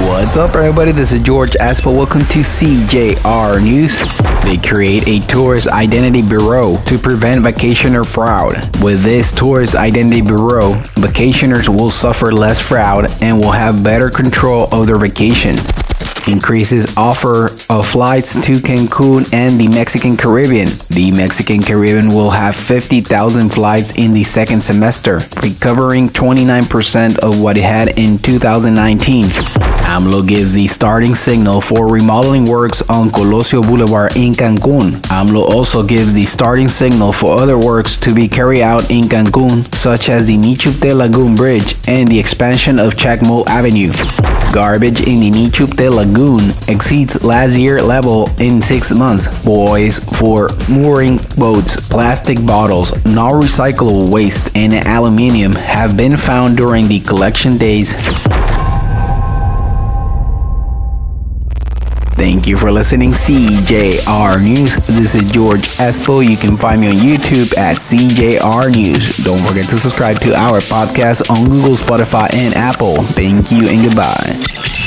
What's up, everybody? This is George Aspo. Welcome to CJR News. They create a tourist identity bureau to prevent vacationer fraud. With this tourist identity bureau, vacationers will suffer less fraud and will have better control of their vacation increases offer of flights to Cancun and the Mexican Caribbean. The Mexican Caribbean will have 50,000 flights in the second semester, recovering 29% of what it had in 2019. AMLO gives the starting signal for remodeling works on Colosio Boulevard in Cancun. AMLO also gives the starting signal for other works to be carried out in Cancun, such as the Nichupté Lagoon Bridge and the expansion of Chac mool Avenue. Garbage in the Nichupté Lagoon exceeds last year level in six months. Buoys for mooring boats, plastic bottles, non-recyclable waste, and aluminium have been found during the collection days. Thank you for listening CJR News. This is George Espo. You can find me on YouTube at CJR News. Don't forget to subscribe to our podcast on Google, Spotify, and Apple. Thank you and goodbye.